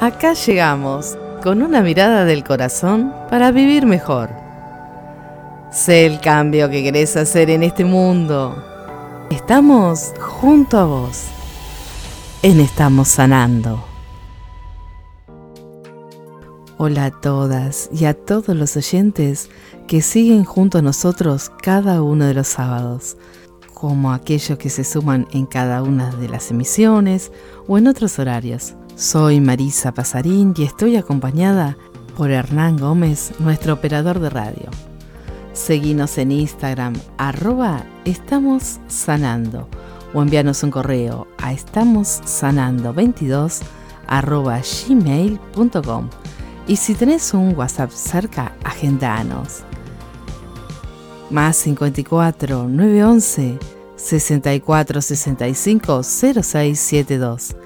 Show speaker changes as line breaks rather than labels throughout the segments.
Acá llegamos con una mirada del corazón para vivir mejor. Sé el cambio que querés hacer en este mundo. Estamos junto a vos. En Estamos Sanando. Hola a todas y a todos los oyentes que siguen junto a nosotros cada uno de los sábados, como aquellos que se suman en cada una de las emisiones o en otros horarios. Soy Marisa Pasarín y estoy acompañada por Hernán Gómez, nuestro operador de radio. Seguinos en Instagram, arroba estamos sanando o envíanos un correo a estamossanando22 arroba gmail.com y si tenés un WhatsApp cerca, agendanos. Más 54 911 64 65 0672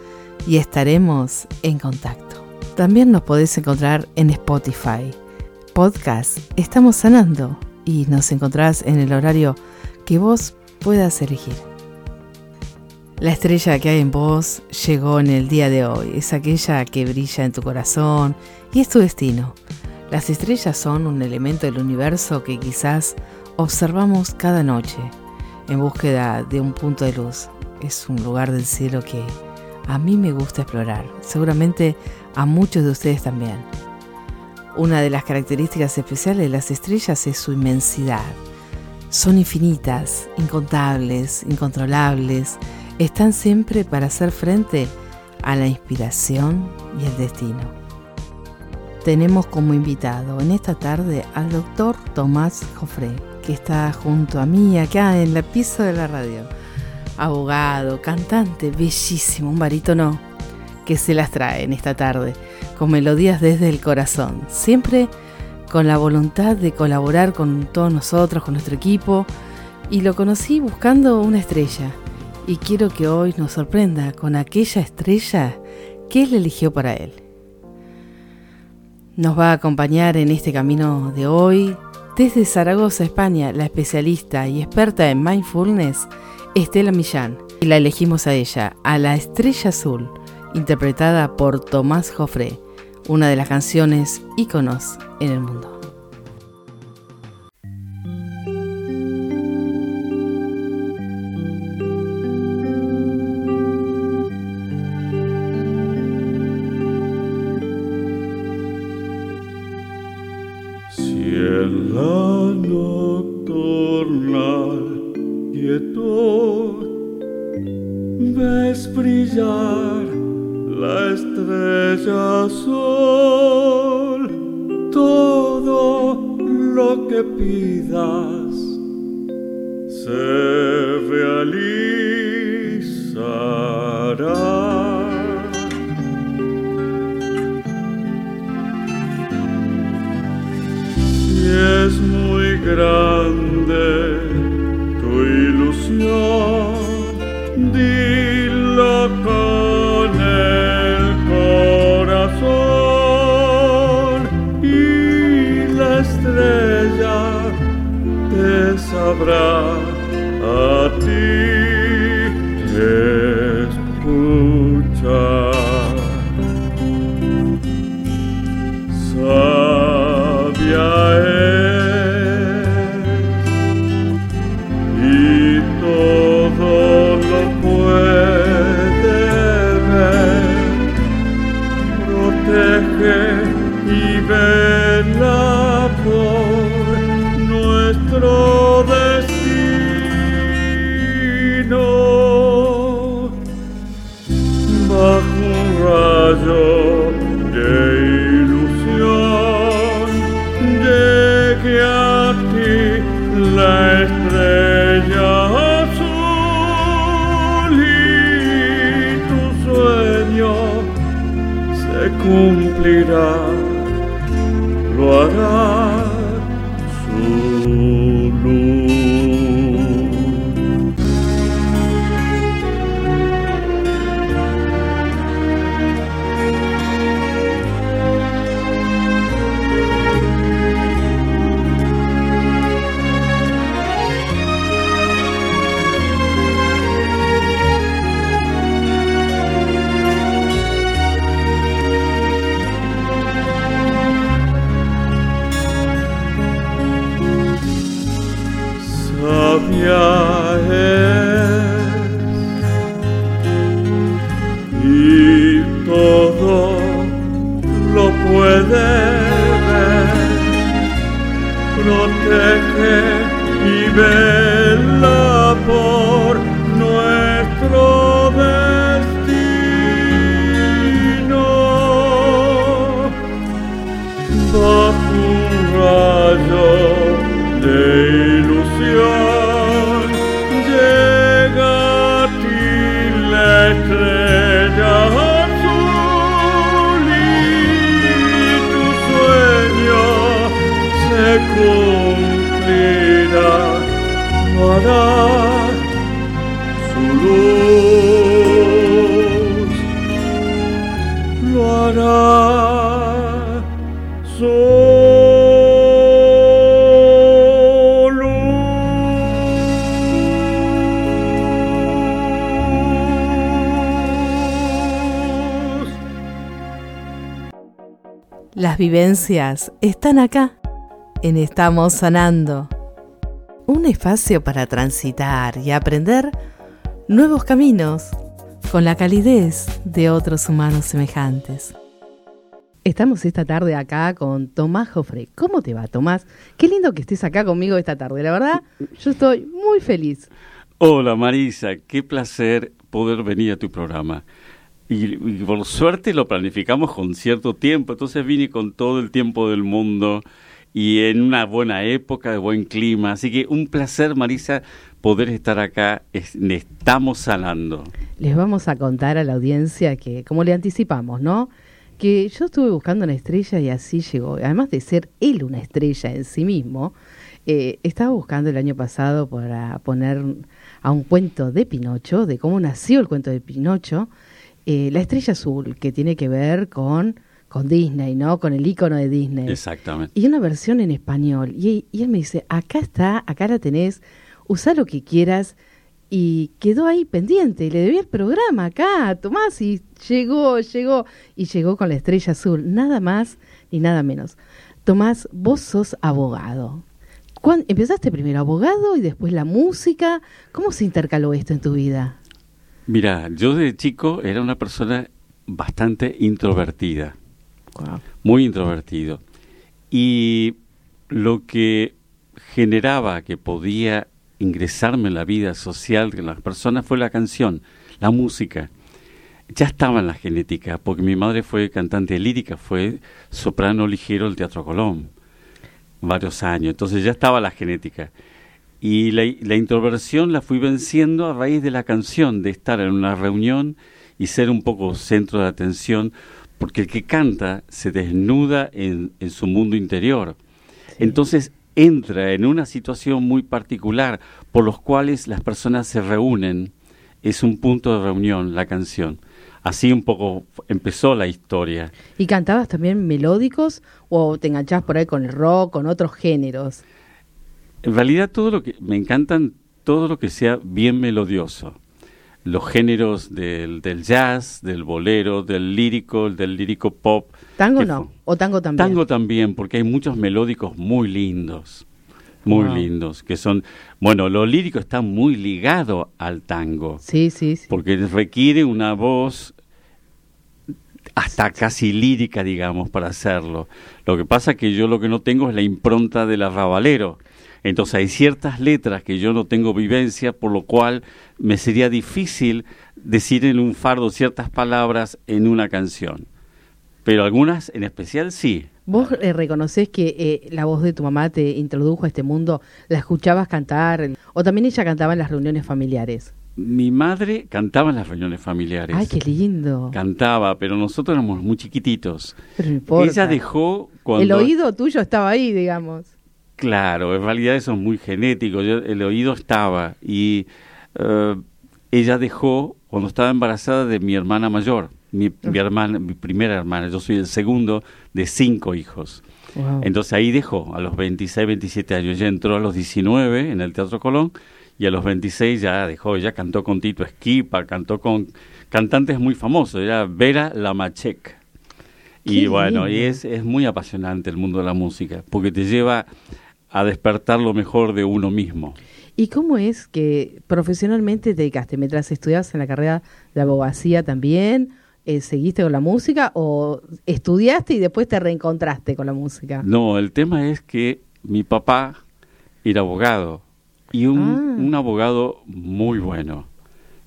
y estaremos en contacto. También nos podés encontrar en Spotify. Podcast Estamos Sanando y nos encontrás en el horario que vos puedas elegir. La estrella que hay en vos llegó en el día de hoy, es aquella que brilla en tu corazón y es tu destino. Las estrellas son un elemento del universo que quizás observamos cada noche en búsqueda de un punto de luz. Es un lugar del cielo que a mí me gusta explorar, seguramente a muchos de ustedes también. Una de las características especiales de las estrellas es su inmensidad. Son infinitas, incontables, incontrolables, están siempre para hacer frente a la inspiración y el destino. Tenemos como invitado en esta tarde al doctor Tomás Jofré, que está junto a mí acá en la pieza de la radio abogado, cantante, bellísimo, un barítono que se las trae en esta tarde, con melodías desde el corazón, siempre con la voluntad de colaborar con todos nosotros, con nuestro equipo, y lo conocí buscando una estrella, y quiero que hoy nos sorprenda con aquella estrella que él eligió para él. Nos va a acompañar en este camino de hoy, desde Zaragoza, España, la especialista y experta en mindfulness, Estela Millán. Y la elegimos a ella, a la Estrella Azul, interpretada por Tomás Joffre, una de las canciones íconos en el mundo.
rayo de ilusión. Llega a ti la estrella azul
y tu sueño se cumplirá. Para Vivencias están acá, en Estamos Sanando. Un espacio para transitar y aprender nuevos caminos con la calidez de otros humanos semejantes. Estamos esta tarde acá con Tomás Jofre. ¿Cómo te va, Tomás? Qué lindo que estés acá conmigo esta tarde. La verdad, yo estoy muy feliz.
Hola Marisa, qué placer poder venir a tu programa. Y, por suerte lo planificamos con cierto tiempo, entonces vine con todo el tiempo del mundo y en una buena época, de buen clima. Así que un placer, Marisa, poder estar acá. Es- estamos sanando.
Les vamos a contar a la audiencia que, como le anticipamos, ¿no? Que yo estuve buscando una estrella y así llegó. Además de ser él una estrella en sí mismo, eh, estaba buscando el año pasado para poner a un cuento de Pinocho, de cómo nació el cuento de Pinocho, eh, la estrella azul, que tiene que ver con, con Disney, ¿no? Con el icono de Disney.
Exactamente.
Y una versión en español. Y, y él me dice, acá está, acá la tenés, usá lo que quieras. Y quedó ahí pendiente. Y le debía el programa acá, Tomás, y llegó, llegó. Y llegó con la estrella azul. Nada más ni nada menos. Tomás, vos sos abogado. ¿Cuán- ¿Empezaste primero abogado y después la música? ¿Cómo se intercaló esto en tu vida?
Mira, yo de chico era una persona bastante introvertida. Muy introvertido. Y lo que generaba que podía ingresarme en la vida social de las personas fue la canción, la música. Ya estaba en la genética, porque mi madre fue cantante lírica, fue soprano ligero del Teatro Colón, varios años, entonces ya estaba la genética. Y la, la introversión la fui venciendo a raíz de la canción, de estar en una reunión y ser un poco centro de atención, porque el que canta se desnuda en, en su mundo interior. Entonces entra en una situación muy particular por los cuales las personas se reúnen. Es un punto de reunión la canción. Así un poco empezó la historia.
¿Y cantabas también melódicos o te enganchabas por ahí con el rock, con otros géneros?
En realidad todo lo que me encantan todo lo que sea bien melodioso. Los géneros del, del jazz, del bolero, del lírico, del lírico pop.
¿Tango no? ¿O tango también?
Tango también, porque hay muchos melódicos muy lindos, muy
Wow.
lindos, que son, bueno, lo lírico está muy ligado al tango,
Sí, sí, sí.
porque requiere una voz hasta casi lírica, digamos, para hacerlo. Lo que pasa es que yo lo que no tengo es la impronta del arrabalero. Entonces hay ciertas letras que yo no tengo vivencia, por lo cual me sería difícil decir en un fardo ciertas palabras en una canción. Pero algunas en especial sí.
¿Vos eh, reconocés que eh, la voz de tu mamá te introdujo a este mundo? ¿La escuchabas cantar? ¿O también ella cantaba en las reuniones familiares?
Mi madre cantaba en las reuniones familiares.
¡Ay, qué lindo!
Cantaba, pero nosotros éramos muy chiquititos.
Pero no importa.
Ella dejó cuando...
El oído tuyo estaba ahí, digamos.
Claro, en realidad eso es muy genético. Yo- el oído estaba y eh, ella dejó cuando estaba embarazada de mi hermana mayor, mi, mi hermana, mi primera hermana. Yo soy el segundo de cinco hijos.
Wow.
Entonces ahí dejó a los 26, 27 años. Ella entró a los 19 en el Teatro Colón y a los 26 ya dejó, ya cantó con Tito Esquipa, cantó con cantantes muy famosos, era Vera Lamachek. Y
Qué
bueno, y es muy apasionante el mundo de la música, porque te lleva a despertar lo mejor de uno mismo.
¿Y cómo es que profesionalmente te dedicaste? Mientras estudiabas en la carrera de abogacía también, eh, ¿seguiste con la música o estudiaste y después te reencontraste con la música?
No, el tema es que mi papá era abogado y un,
Ah.
un abogado muy bueno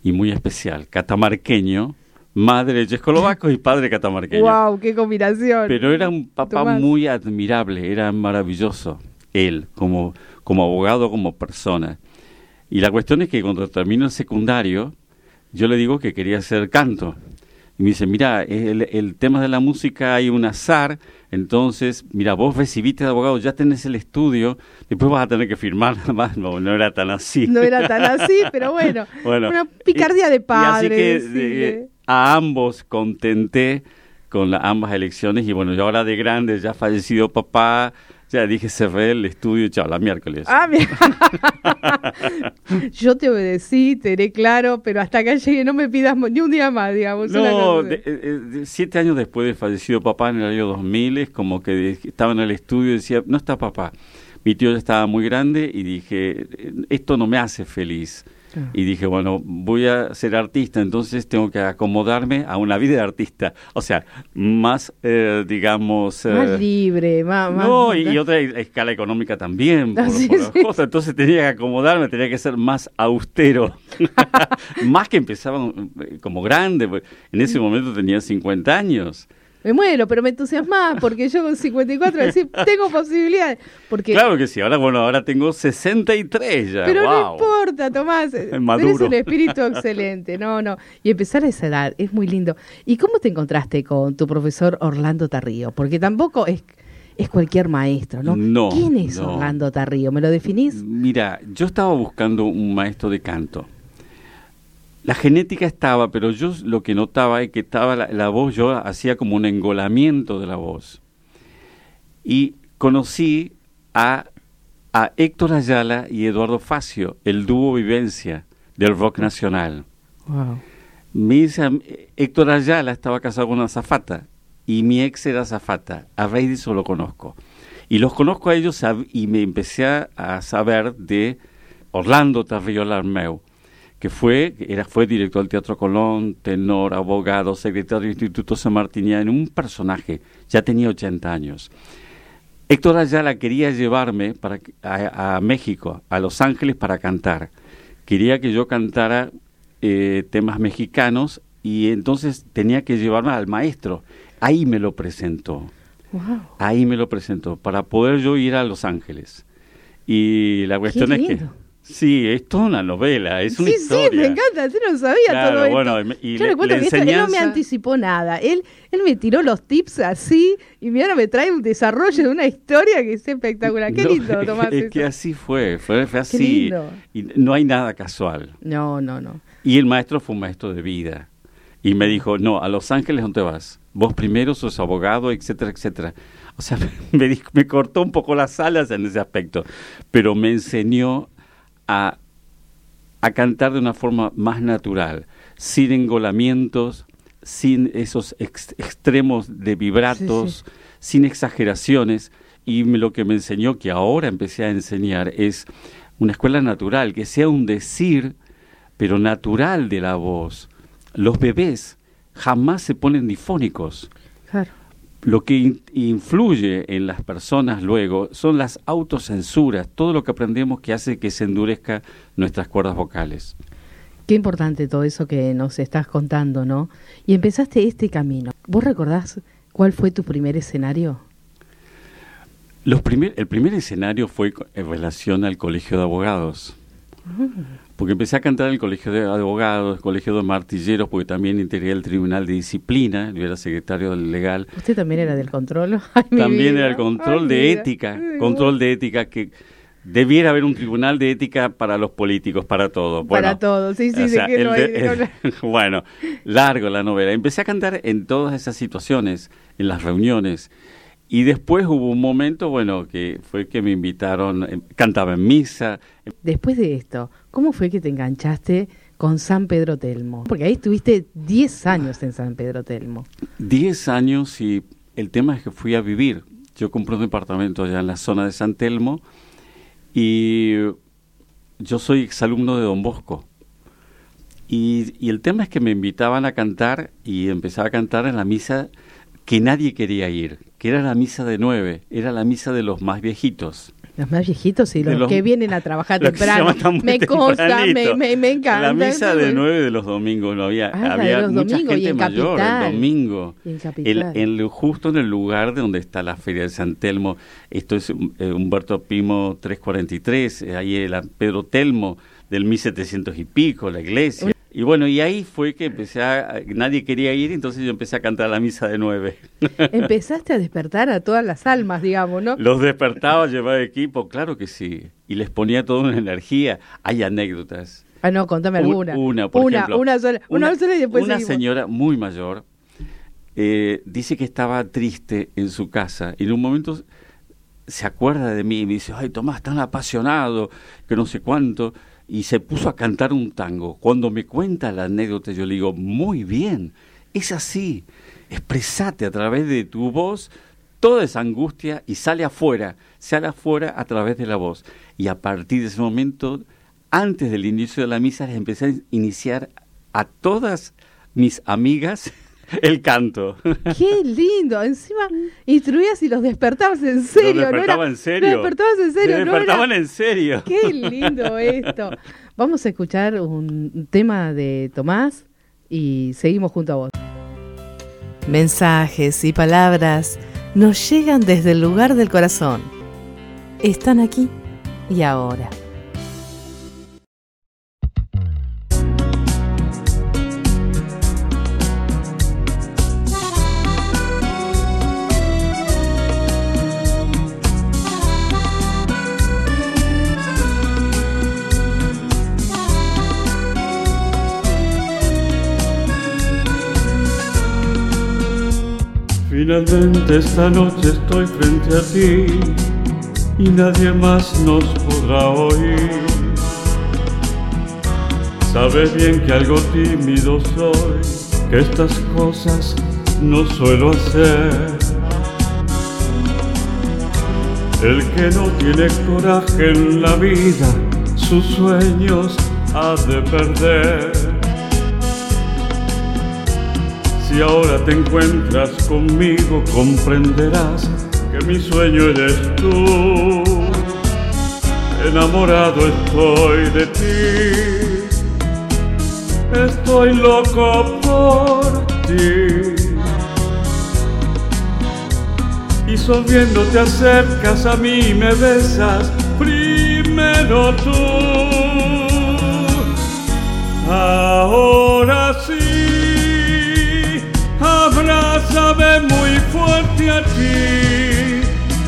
y muy especial, catamarqueño, madre de checoslovacos y padre catamarqueño.
¡Wow! ¡Qué combinación!
Pero era un papá
Tomás.
muy admirable, era maravilloso él como, como abogado, como persona. Y la cuestión es que cuando terminó el secundario, yo le digo que quería hacer canto. Y me dice, mira, el, el tema de la música hay un azar, entonces, mira, vos recibiste de abogado, ya tenés el estudio, después vas a tener que firmar nada más. No, no era tan así.
No era tan así, pero bueno,
Bueno,
una picardía de padre.
así que eh, a ambos contenté con la- ambas elecciones y bueno, yo ahora de grande, ya fallecido papá, ya dije cerré el estudio, chao, la miércoles.
Ah. Yo te obedecí, te haré claro, pero hasta acá llegué, no me pidas ni un día más, digamos.
No, de- eh, eh, de- siete años después de fallecido papá en el año 2000, es como que estaba en el estudio y decía, no está papá. Mi tío ya estaba muy grande y dije, esto no me hace feliz. Y dije, bueno, voy a ser artista, entonces tengo que acomodarme a una vida de artista. O sea, más, eh, digamos...
más
eh,
libre, más... más-
no, y, y otra escala económica también, por,
Ah, sí,
por las
sí.
cosas. Entonces tenía que acomodarme, tenía que ser más austero. más que empezaba eh, como grande. pues, En ese momento tenía 50 años.
Me muero, pero me entusiasmás, porque yo con 54 decir, tengo posibilidades. Porque,
Claro que sí, ahora bueno, ahora tengo 63 ya.
pero no
wow.
importa, Tomás.
maduro.
Tenés un espíritu excelente. No, no. Y empezar a esa edad es muy lindo. ¿Y cómo te encontraste con tu profesor Orlando Tarrío? Porque tampoco es, es cualquier maestro, ¿no?
No,
¿Quién es
no.
Orlando Tarrío? ¿Me lo definís?
Mira, yo estaba buscando un maestro de canto. La genética estaba, pero yo lo que notaba es que estaba la, la voz, yo hacía como un engolamiento de la voz. Y conocí a, a Héctor Ayala y Eduardo Facio, el dúo Vivencia del rock nacional.
Wow.
Mi Héctor Ayala estaba casado con una zafata y mi ex era zafata. A raíz de eso lo conozco. Y los conozco a ellos y me empecé a, a saber de Orlando Tarrio Larmeu, que fue, era, fue director del Teatro Colón, tenor, abogado, secretario del Instituto San Martiniano, un personaje, ya tenía 80 años. Héctor Ayala quería llevarme para, a México, a Los Ángeles, para cantar. Quería que yo cantara eh, temas mexicanos y entonces tenía que llevarme al maestro. Ahí me lo presentó,
Wow.
ahí me lo presentó, para poder yo ir a Los Ángeles. Y la cuestión es que... Sí, es toda una novela, es una
sí,
historia.
sí, me encanta, yo no sabía
Claro,
todo esto.
bueno, me- y
yo
le-
cuento
la
que esto- él no me anticipó nada. Él, él me tiró los tips así y ahora me trae un desarrollo de una historia que es espectacular. Qué
No,
lindo, Tomás.
Es
eso.
que así fue, fue, fue así.
lindo.
Y no hay nada casual.
No, no, no.
Y el maestro fue un maestro de vida. Y me dijo, no, a Los Ángeles no te vas. Vos primero sos abogado, etcétera, etcétera. O sea, me cortó un poco las alas en ese aspecto. Pero me enseñó a, a cantar de una forma más natural, sin engolamientos, sin esos ex- extremos de vibratos,
Sí,
sin exageraciones. Y lo que me enseñó, que ahora empecé a enseñar, es una escuela natural, que sea un decir, pero natural de la voz. Los bebés jamás se ponen difónicos.
Claro.
Lo que in- influye en las personas luego son las autocensuras, todo lo que aprendemos que hace que se endurezca nuestras cuerdas vocales.
Qué importante todo eso que nos estás contando, ¿no? Y empezaste este camino. ¿Vos recordás cuál fue tu primer escenario?
Los primer, el primer escenario fue en relación al colegio de abogados. Porque empecé a cantar en el colegio de abogados, el colegio de martilleros, porque también integré el tribunal de disciplina, yo era secretario del legal.
¿Usted también era del control? Ay,
También
vida.
era el control
Ay,
de ética,
Ay,
control de ética que debiera haber un tribunal de ética para los políticos, para todo.
Para
Bueno,
todo, sí, sí,
o sea,
que no hay- de
bueno, largo la novela. Empecé a cantar en todas esas situaciones, en las reuniones. Y después hubo un momento, bueno, que fue que me invitaron, eh, cantaba en misa.
Después de esto, ¿cómo fue que te enganchaste con San Pedro Telmo? Porque ahí estuviste 10 años en San Pedro Telmo.
Diez años y el tema es que fui a vivir. Yo compré un departamento allá en la zona de San Telmo y yo soy exalumno de Don Bosco. Y, y el tema es que me invitaban a cantar y empezaba a cantar en la misa que nadie quería ir, que era la misa de nueve, era la misa de los más viejitos.
Los más viejitos y los,
los-
que vienen a trabajar temprano. Me consta, me, me, me encanta.
La misa de nueve de los domingos no había,
Ah,
había mucha
domingos
gente
en
mayor
Capital.
el domingo.
Y en Capital.
justo en el lugar de donde está la Feria de San Telmo, esto es eh, Humberto Pimo 343, eh, ahí el Pedro Telmo del 1700 y pico, la iglesia. Y bueno, y ahí fue que empecé a... Nadie quería ir, entonces yo empecé a cantar la misa de nueve.
Empezaste a despertar a todas las almas, digamos, ¿no?
Los despertaba, llevaba equipo, claro que sí. Y les ponía toda una energía. Hay anécdotas.
Ah, no, contame
Un-
alguna.
Una, por
una,
ejemplo.
una sola, una, sola y después
Una
seguimos.
señora muy mayor eh, dice que estaba triste en su casa y en un momento se acuerda de mí y me dice, ay Tomás, tan apasionado, que no sé cuánto, y se puso a cantar un tango. Cuando me cuenta la anécdota, yo le digo, muy bien, es así, expresate a través de tu voz toda esa angustia y sale afuera, sale afuera a través de la voz. Y a partir de ese momento, antes del inicio de la misa, les empecé a iniciar a todas mis amigas el canto.
Qué lindo. Encima instruías y los despertabas en serio.
Los despertaba
¿no era-
en serio.
Los despertabas en serio.
Se
no era-
despertaban en serio.
Qué lindo esto. Vamos a escuchar un tema de Tomás y seguimos junto a vos. Mensajes y palabras nos llegan desde el lugar del corazón. Están aquí y ahora.
Finalmente esta noche estoy frente a ti y nadie más nos podrá oír. Sabes bien que algo tímido soy, que estas cosas no suelo hacer. El que no tiene coraje en la vida, sus sueños ha de perder. Si ahora te encuentras conmigo, comprenderás que mi sueño eres tú. Enamorado estoy de ti, estoy loco por ti. Y sonriendo te acercas a mí y me besas, primero tú. Ahora muy fuerte a ti.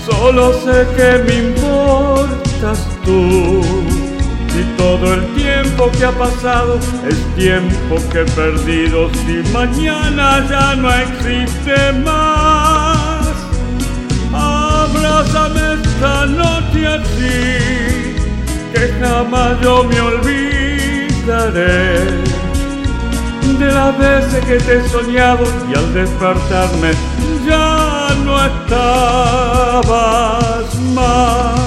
Solo sé que me importas tú. Y todo el tiempo que ha pasado es tiempo que he perdido. Si mañana ya no existe más, abrázame esta noche así, que jamás yo me olvidaré las veces que te he soñado y al despertarme ya no estabas más.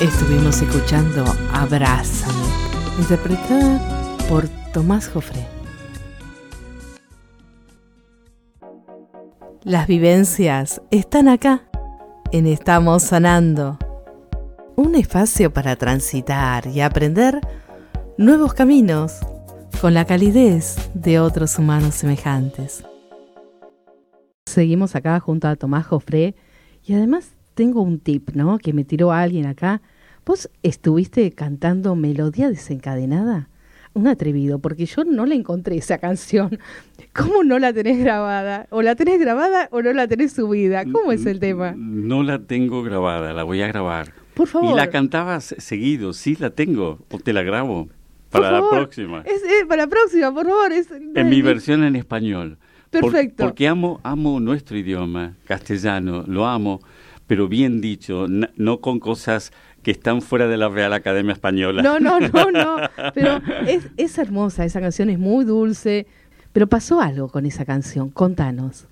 Estuvimos escuchando Abrázame, interpretada por Tomás Jofré. Las vivencias están acá, en Estamos Sanando. Un espacio para transitar y aprender nuevos caminos con la calidez de otros humanos semejantes. Seguimos acá junto a Tomás Jofré y además tengo un tip, ¿no? Que me tiró alguien acá. ¿Vos estuviste cantando Melodía desencadenada? Un atrevido, porque yo no la encontré esa canción. ¿Cómo no la tenés grabada? ¿O la tenés grabada o no la tenés subida? ¿Cómo es el tema?
No la tengo grabada, la voy a grabar.
Por favor.
Y la cantabas seguido, sí la tengo, o te la grabo
Por
para la
favor.
próxima.
Es, eh, para la próxima, por favor. Es,
En mi versión en español. Por-
Perfecto.
porque amo, amo nuestro idioma, castellano, lo amo, pero bien dicho, no con cosas que están fuera de la Real Academia Española.
No, no, no, no. Pero es, es hermosa, esa canción es muy dulce. Pero pasó algo con esa canción, contanos.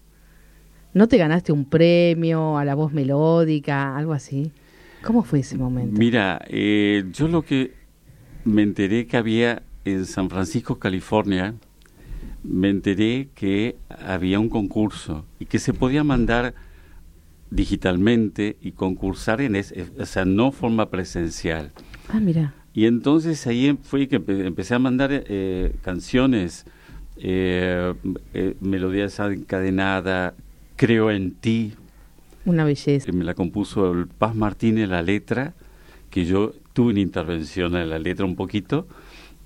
¿No te ganaste un premio a la voz melódica, algo así? ¿Cómo fue ese momento?
Mira, eh, yo lo que me enteré que había en San Francisco, California, me enteré que había un concurso y que se podía mandar digitalmente y concursar en ese, o sea, no forma presencial.
Ah, mira.
Y entonces ahí em- fue que empe- empecé a mandar eh, canciones, eh, eh, melodías encadenada, Creo en ti,
Una belleza.
Que me la compuso el Paz Martínez, la letra, que yo tuve una intervención en la letra un poquito,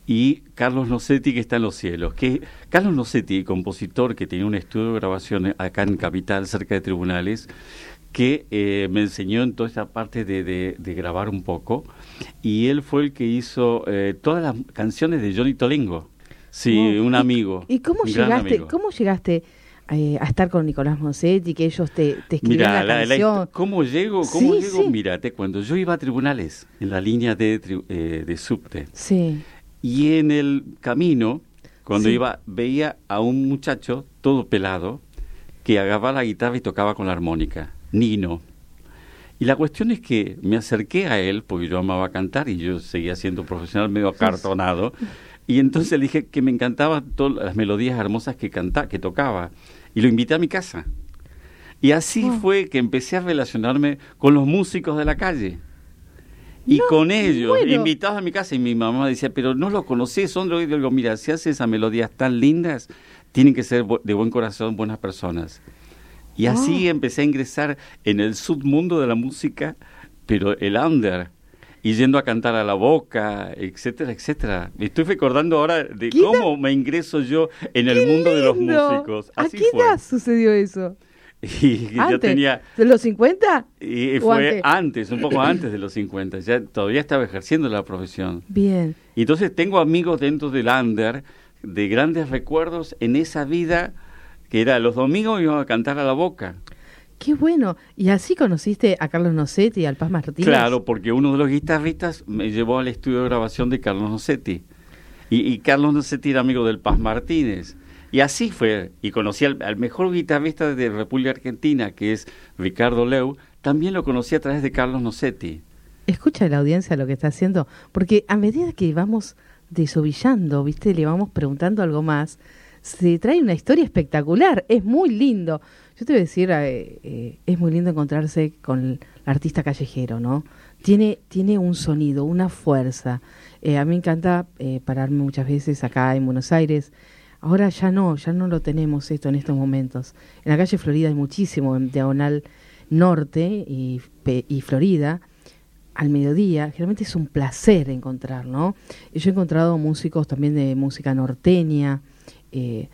y Carlos Nocetti, que está en los cielos. Que Carlos Nocetti, compositor que tenía un estudio de grabación acá en Capital, cerca de tribunales, que eh, me enseñó en toda esta parte de, de, grabar un poco, y él fue el que hizo eh, todas las canciones de Johnny Tolingo. Sí, un amigo.
¿Y, cómo llegaste? ¿Cómo llegaste? Eh, a estar con Nicolás Monsetti, que ellos te, te escribían la, canción.
¿Cómo llego? ¿Cómo llego? Mírate, cuando yo iba a tribunales, en la línea de, eh, de subte,
sí.
y en el camino, cuando iba, veía a un muchacho todo pelado que agarraba la guitarra y tocaba con la armónica, Nino. Y la cuestión es que me acerqué a él, porque yo amaba cantar y yo seguía siendo profesional medio acartonado. Y entonces le dije que me encantaban todas las melodías hermosas que que tocaba. Y lo invité a mi casa. Y así oh. fue que empecé a relacionarme con los músicos de la calle. Y con ellos, invitados a mi casa, y mi mamá decía, pero no los conocí, son de digo, mira, si haces esas melodías tan lindas, tienen que ser de buen corazón, buenas personas. Y así oh. empecé a ingresar en el submundo de la música, pero el under, y yendo a cantar a la boca, etcétera, etcétera. Me estoy recordando ahora de cómo me ingreso yo en el mundo de los músicos.
Así ¿A qué edad sucedió eso?
Y yo tenía...
¿De los 50?
Y fue antes? un poco antes de los 50. Ya todavía estaba ejerciendo la profesión.
Bien.
Y entonces tengo amigos dentro del under de grandes recuerdos en esa vida que era los domingos iba a cantar a la boca.
Qué bueno. ¿Y así conociste a Carlos Nocetti y al Paz Martínez?
Claro, porque uno de los guitarristas me llevó al estudio de grabación de Carlos Nocetti. Y, Carlos Nocetti era amigo del Paz Martínez. Y así fue. Y conocí al, mejor guitarrista de República Argentina, que es Ricardo Leu. También lo conocí a través de Carlos Nocetti.
Escucha la audiencia lo que está haciendo, porque a medida que vamos desovillando, ¿viste? Le vamos preguntando algo más, se trae una historia espectacular. Es muy lindo. Yo te voy a decir, eh, eh, es muy lindo encontrarse con el artista callejero, ¿no? Tiene, tiene un sonido, una fuerza. Eh, a mí me encanta pararme muchas veces acá en Buenos Aires. Ahora ya no, ya no lo tenemos esto en estos momentos. En la calle Florida hay muchísimo, en Diagonal Norte y, y Florida, al mediodía, generalmente es un placer encontrar, ¿no? Yo he encontrado músicos también de música norteña, eh,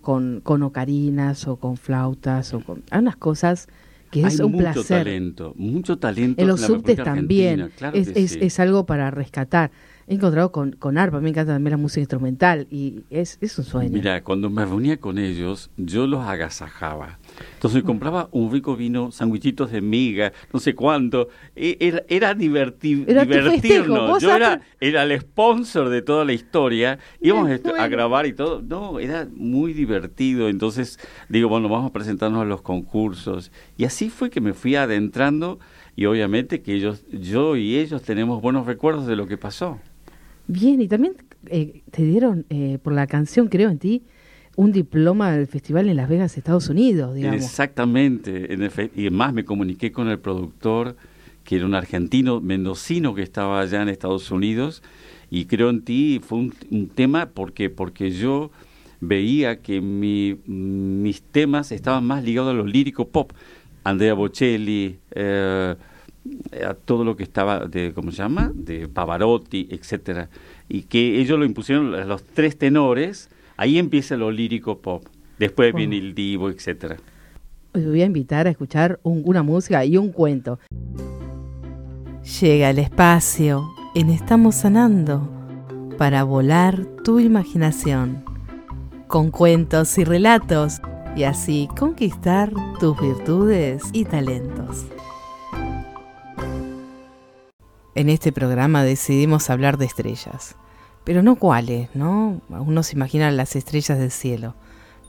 con, con ocarinas o con flautas o con hay unas cosas que es un
mucho
placer.
talento, mucho talento.
En los subtes también, es, es, es, algo para rescatar he encontrado con, con arpa, me encanta también la música instrumental y es, es un sueño.
Mira, cuando me reunía con ellos, yo los agasajaba. Entonces compraba un rico vino, sandwichitos de miga, no sé cuánto. E, era, era, divertirnos. Yo era, era el sponsor de toda la historia. Íbamos a grabar y todo. No, era muy divertido. Entonces digo, bueno, vamos a presentarnos a los concursos. Y así fue que me fui adentrando y obviamente que ellos, yo y ellos tenemos buenos recuerdos de lo que pasó.
Bien, y también eh, te dieron eh, por la canción, creo en ti, un diploma del festival en Las Vegas, Estados Unidos, digamos.
Exactamente, en y además me comuniqué con el productor, que era un argentino mendocino que estaba allá en Estados Unidos, y creo en ti fue un, tema porque, porque yo veía que mi, mis temas estaban más ligados a lo lírico pop. Andrea Bocelli, eh, a todo lo que estaba de, ¿cómo se llama? De Pavarotti, etcétera. Y que ellos lo impusieron los tres tenores, ahí empieza lo lírico pop. Después viene el divo, etcétera.
Os voy a invitar a escuchar una música y un cuento. Llega el espacio en Estamos Sanando para volar tu imaginación con cuentos y relatos y así conquistar tus virtudes y talentos. En este programa decidimos hablar de estrellas, pero no cuáles, ¿no? Uno se imagina las estrellas del cielo,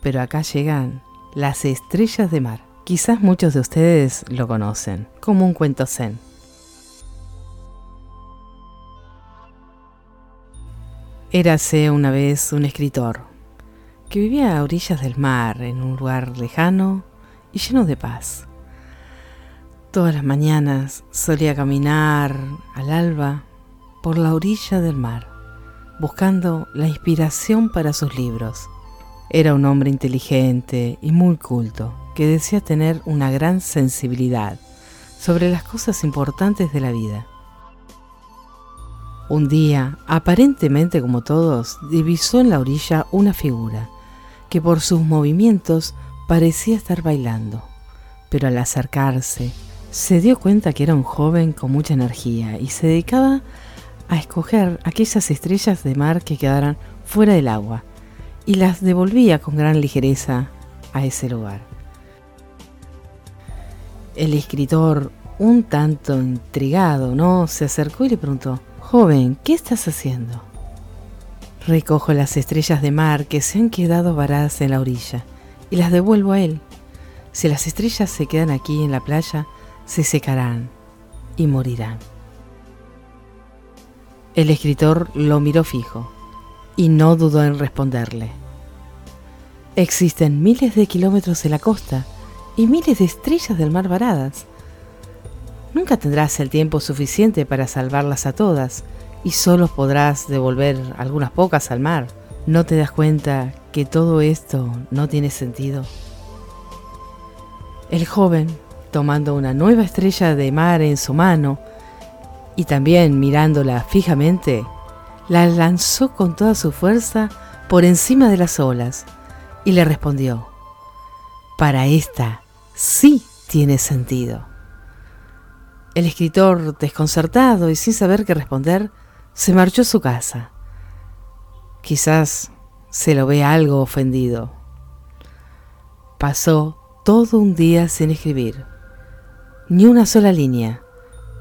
pero acá llegan las estrellas de mar. Quizás muchos de ustedes lo conocen, como un cuento zen. Érase una vez un escritor que vivía a orillas del mar, en un lugar lejano y lleno de paz. Todas las mañanas solía caminar al alba por la orilla del mar, buscando la inspiración para sus libros. Era un hombre inteligente y muy culto, que decía tener una gran sensibilidad sobre las cosas importantes de la vida. Un día, aparentemente como todos, divisó en la orilla una figura que por sus movimientos parecía estar bailando, pero al acercarse se dio cuenta que era un joven con mucha energía y se dedicaba escoger aquellas estrellas de mar que quedaran fuera del agua y las devolvía con gran ligereza a ese lugar. El escritor, un tanto intrigado, ¿no? Se acercó y le preguntó, Joven, ¿qué estás haciendo? Recojo las estrellas de mar que se han quedado varadas en la orilla y las devuelvo a él. Si las estrellas se quedan aquí en la playa, se secarán y morirán. El escritor lo miró fijo y no dudó en responderle. Existen miles de kilómetros de la costa y miles de estrellas del mar varadas. Nunca tendrás el tiempo suficiente para salvarlas a todas y solo podrás devolver algunas pocas al mar. ¿No te das cuenta que todo esto no tiene sentido? El joven, tomando una nueva estrella de mar en su mano y también mirándola fijamente, la lanzó con toda su fuerza por encima de las olas y le respondió, para esta sí tiene sentido. El escritor, desconcertado y sin saber qué responder, se marchó a su casa. Quizás se lo ve algo ofendido. Pasó todo un día sin escribir, ni una sola línea,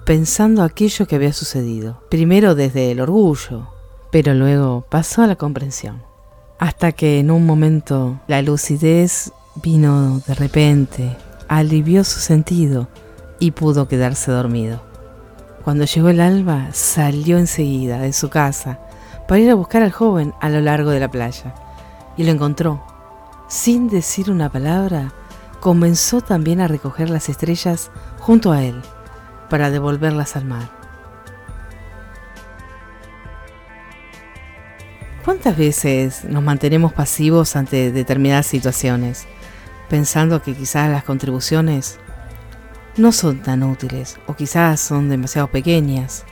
pensando aquello que había sucedido. Primero desde el orgullo, pero luego pasó a la comprensión. Hasta que en un momento la lucidez vino de repente, alivió su sentido y pudo quedarse dormido. Cuando llegó el alba, salió enseguida de su casa para ir a buscar al joven a lo largo de la playa y lo encontró. Sin decir una palabra, comenzó también a recoger las estrellas junto a él para devolverlas al mar. ¿Cuántas veces nos mantenemos pasivos ante determinadas situaciones, pensando que quizás las contribuciones no son tan útiles, o quizás son demasiado pequeñas,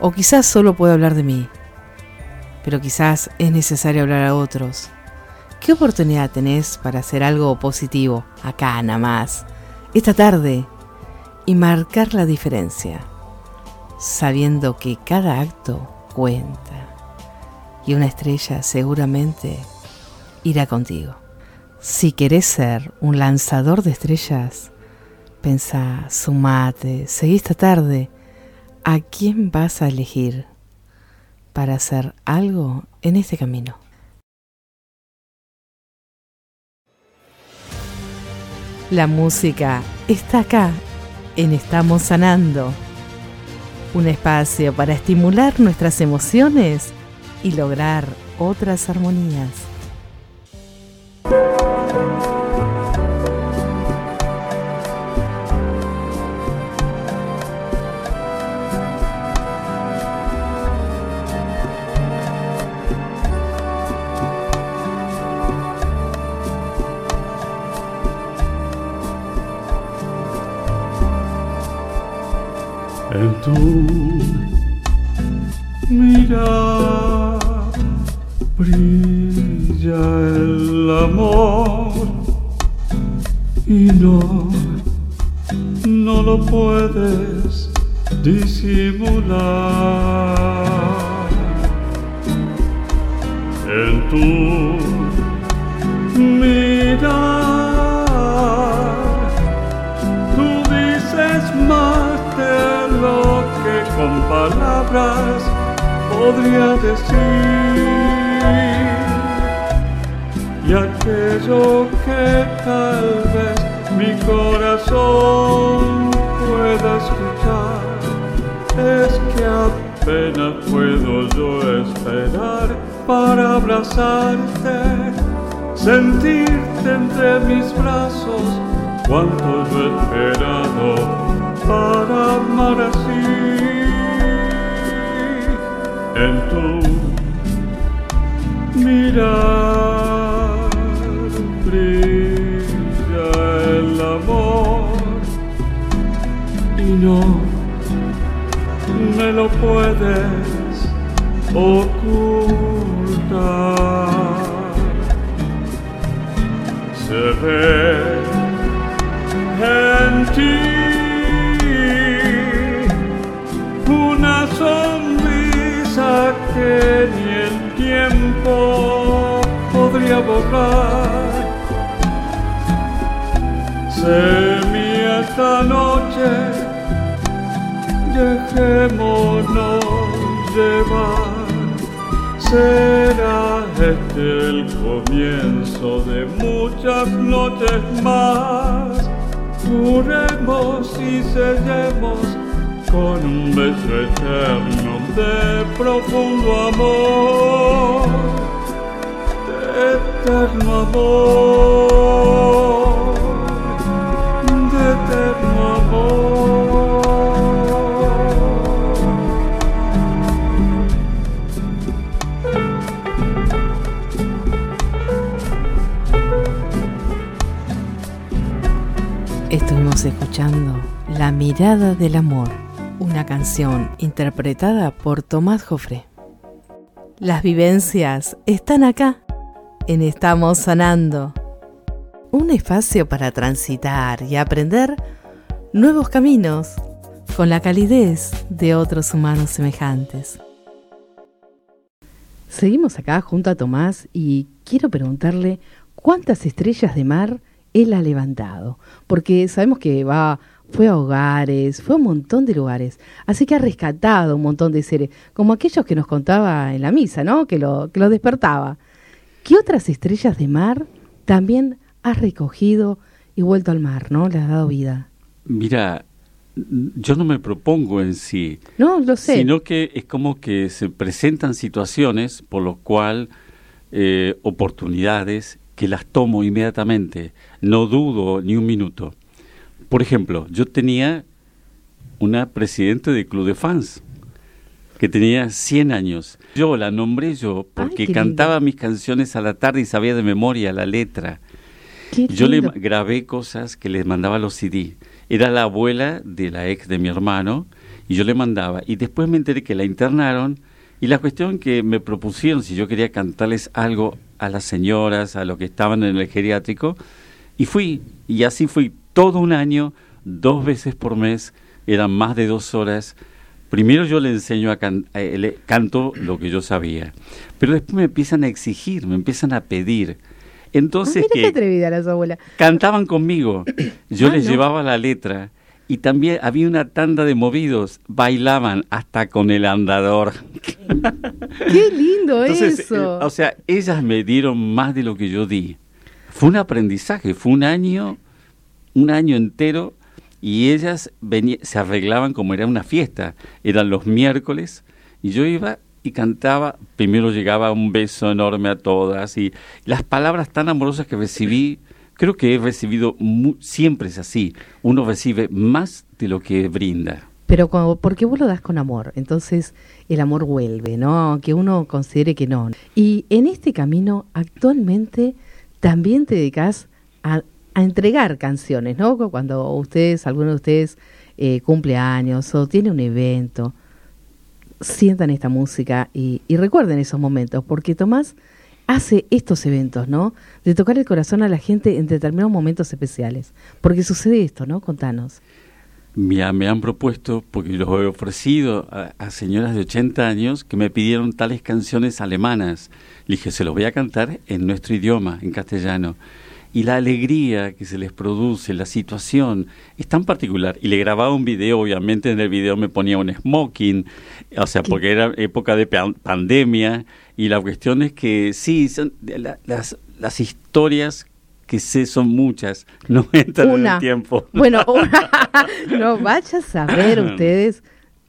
o quizás solo puedo hablar de mí, pero quizás es necesario hablar a otros. ¿Qué oportunidad tenés para hacer algo positivo acá nada más, esta tarde, y marcar la diferencia, sabiendo que cada acto cuenta y una estrella seguramente irá contigo? Si querés ser un lanzador de estrellas, Pensá, sumate, seguí esta tarde. ¿A quién vas a elegir para hacer algo en este camino? La música está acá en Estamos Sanando. Un espacio para estimular nuestras emociones y lograr otras armonías.
En tu mira brilla el amor y no, no lo puedes disimular. En tu mira podría decir. Y aquello que tal vez mi corazón pueda escuchar es que apenas puedo yo esperar para abrazarte, sentirte entre mis brazos, cuánto yo he esperado para amar en tu mirar brilla el amor y no
me lo puedes ocultar. Se ve podría borrar. Se mi esta noche dejémonos llevar. Será este el comienzo de muchas noches más. Juremos y sellemos con un beso eterno de profundo amor, eterno eterno.
Estuvimos escuchando La mirada del amor, una canción interpretada por Tomás Jofré. Las vivencias están acá, en Estamos Sanando. Un espacio para transitar y aprender nuevos caminos con la calidez de otros humanos semejantes. Seguimos acá junto a Tomás y quiero preguntarle cuántas estrellas de mar él ha levantado, porque sabemos que va, fue a hogares, fue a un montón de lugares, así que ha rescatado un montón de seres, como aquellos que nos contaba en la misa, ¿no? Que lo, que lo despertaba. ¿Qué otras estrellas de mar también has recogido y vuelto al mar, ¿no? Le has dado vida.
Mira, yo no me propongo en sí.
No, lo sé.
Sino que es como que se presentan situaciones por lo cual eh, oportunidades que las tomo inmediatamente, no dudo ni un minuto. Por ejemplo, yo tenía una presidente de club de fans que tenía 100 años. Yo la nombré yo porque cantaba
lindo.
mis canciones a la tarde y sabía de memoria la letra.
Qué
Yo le grabé cosas que les mandaba los CD. Era la abuela de la ex de mi hermano y yo le mandaba. Y después me enteré que la internaron y la cuestión que me propusieron si yo quería cantarles algo a las señoras, a los que estaban en el geriátrico. Y fui, y así fui todo un año, dos veces por mes, eran más de dos horas. Primero yo le enseño a can- eh, le canto lo que yo sabía, pero después me empiezan a exigir, me empiezan a pedir. Entonces,
Mira qué
¿qué?
atrevida la abuela.
cantaban conmigo. Yo
Ah,
les
no.
llevaba la letra y también había una tanda de movidos, bailaban hasta con el andador.
Qué lindo
Entonces,
eso.
eh, o sea, ellas me dieron más de lo que yo di. Fue un aprendizaje, fue un año, un año entero y ellas venía- se arreglaban como era una fiesta. Eran los miércoles y yo iba y cantaba, primero llegaba un beso enorme a todas y las palabras tan amorosas que recibí, creo que he recibido, siempre es así, uno recibe más de lo que brinda.
Pero cuando, porque vos lo das con amor, entonces el amor vuelve, ¿no? Aunque uno considere que no. Y en este camino, actualmente, también te dedicas a, a entregar canciones, ¿no? Cuando ustedes, alguno de ustedes eh, cumple años o tiene un evento, sientan esta música y, y recuerden esos momentos, porque Tomás hace estos eventos, ¿no? De tocar el corazón a la gente en determinados momentos especiales. Porque sucede esto, ¿no? Contanos.
Me, ha- me han propuesto, porque los he ofrecido a, a señoras de 80 años que me pidieron tales canciones alemanas. Le dije, se los voy a cantar en nuestro idioma, en castellano. Y la alegría que se les produce, la situación, es tan particular. Y le grababa un video, obviamente en el video me ponía un smoking, o sea, porque era época de pan- pandemia. Y la cuestión es que sí, son la- las, las historias que sé son muchas, no entran en el tiempo.
Bueno, una- no vaya a saber ustedes,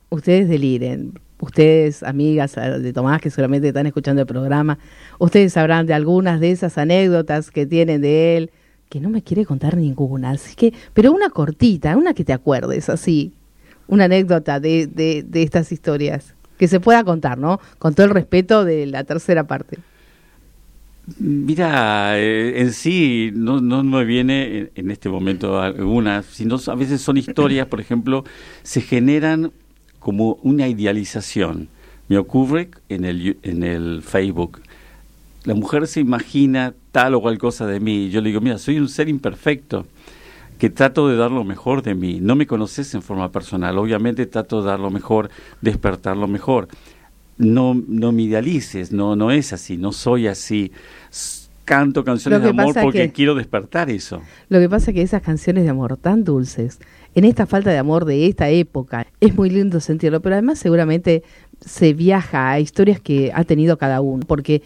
ustedes deliren. Ustedes, amigas de Tomás, que seguramente están escuchando el programa, ustedes sabrán de algunas de esas anécdotas que tienen de él, que no me quiere contar ninguna, así que, pero una cortita, una que te acuerdes, así, una anécdota de, de, de estas historias, que se pueda contar, ¿no? Con todo el respeto de la tercera parte.
Mira, eh, en sí no, no me viene en, en este momento alguna, sino a veces son historias, por ejemplo, se generan como una idealización. Me ocurre en el, en el Facebook. La mujer se imagina tal o cual cosa de mí. Yo le digo, mira, soy un ser imperfecto que trato de dar lo mejor de mí. No me conoces en forma personal. Obviamente trato de dar lo mejor, despertar lo mejor. No, no me idealices, no, no es así, no soy así canto canciones de amor porque quiero despertar eso.
Lo que pasa es que esas canciones de amor tan dulces, en esta falta de amor de esta época, es muy lindo sentirlo, pero además seguramente se viaja a historias que ha tenido cada uno, porque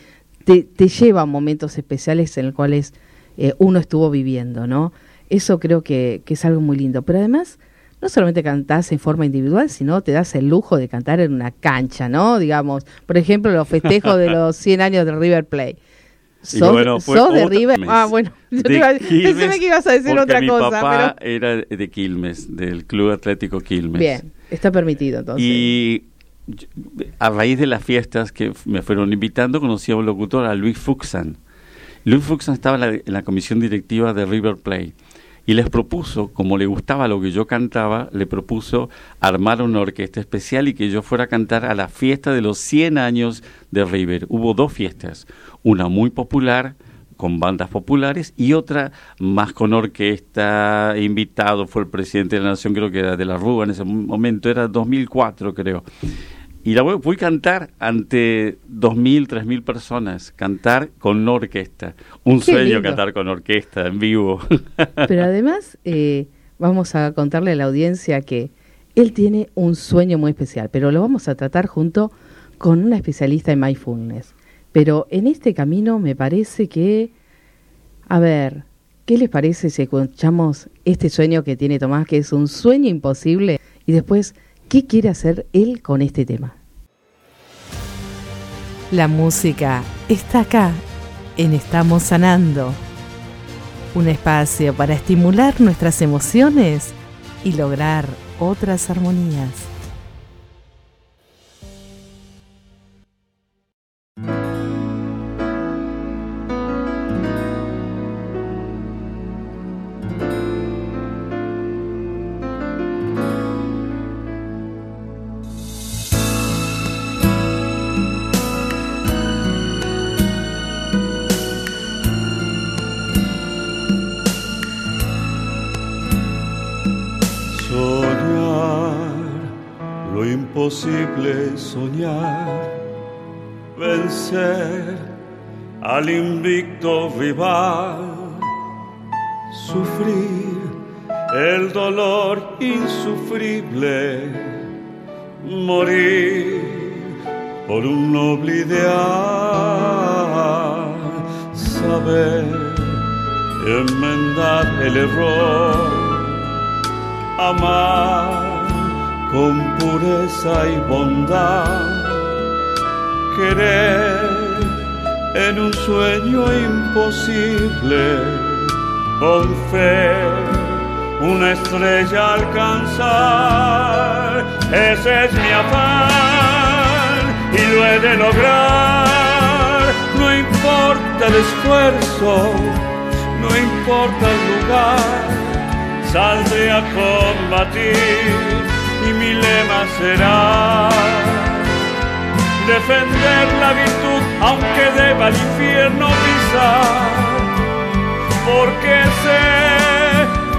te, te lleva a momentos especiales en los cuales eh, uno estuvo viviendo, ¿no? Eso creo que, que es algo muy lindo, pero además no solamente cantás en forma individual, sino te das el lujo de cantar en una cancha, ¿no? Digamos, por ejemplo, los festejos de los 100 años de River Plate. ¿Sos, de River? Ah, bueno, yo pensé que ibas a decir otra
mi
cosa.
Papá era de Quilmes, del Club Atlético Quilmes.
Bien, está permitido entonces.
Y a raíz de las fiestas que me fueron invitando, conocí a un locutor, a Luis Fuxan. Luis Fuxan estaba en la, comisión directiva de River Plate y les propuso, como le gustaba lo que yo cantaba, le propuso armar una orquesta especial y que yo fuera a cantar a la fiesta de los 100 años de River. Hubo dos fiestas, una muy popular con bandas populares y otra más con orquesta, invitado fue el presidente de la nación, creo que era de la Rúa en ese momento, era 2004 creo. Y la fui a cantar ante 2.000, 3.000 personas, cantar con orquesta. Un sueño cantar con orquesta en vivo.
Pero además, eh, vamos a contarle a la audiencia que él tiene un sueño muy especial, pero lo vamos a tratar junto con una especialista en mindfulness. Pero en este camino me parece que, a ver, ¿qué les parece si escuchamos este sueño que tiene Tomás, que es un sueño imposible, y después, ¿qué quiere hacer él con este tema? La música está acá, en Estamos Sanando. Un espacio para estimular nuestras emociones y lograr otras armonías.
Soñar, vencer al invicto rival, sufrir el dolor insufrible, morir por un noble ideal, saber enmendar el error, amar con pureza y bondad, querer en un sueño imposible, con fe una estrella alcanzar, ese es mi afán y lo he de lograr, no importa el esfuerzo, no importa el lugar, saldré a combatir y mi lema será defender la virtud aunque deba el infierno pisar, porque sé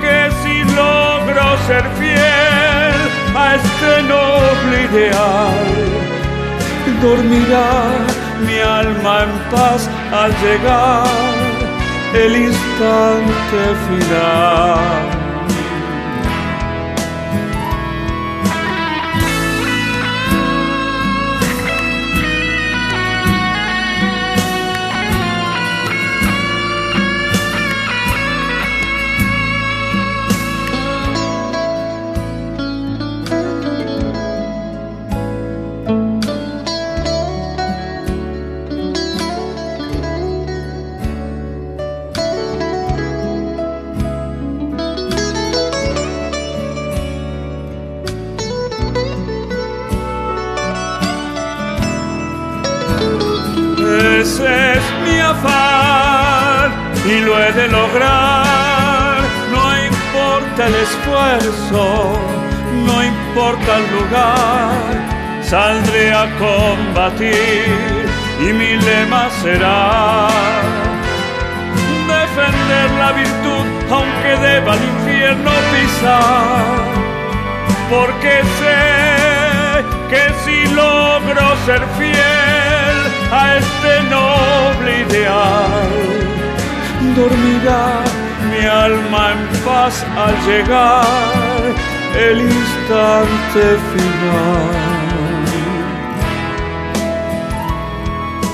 que si logro ser fiel a este noble ideal, dormirá mi alma en paz al llegar el instante final. Esfuerzo,
no importa el lugar, saldré a combatir y mi lema será defender la virtud aunque deba el infierno pisar, porque sé que si logro ser fiel a este noble ideal, dormirá mi alma en paz al llegar el instante final.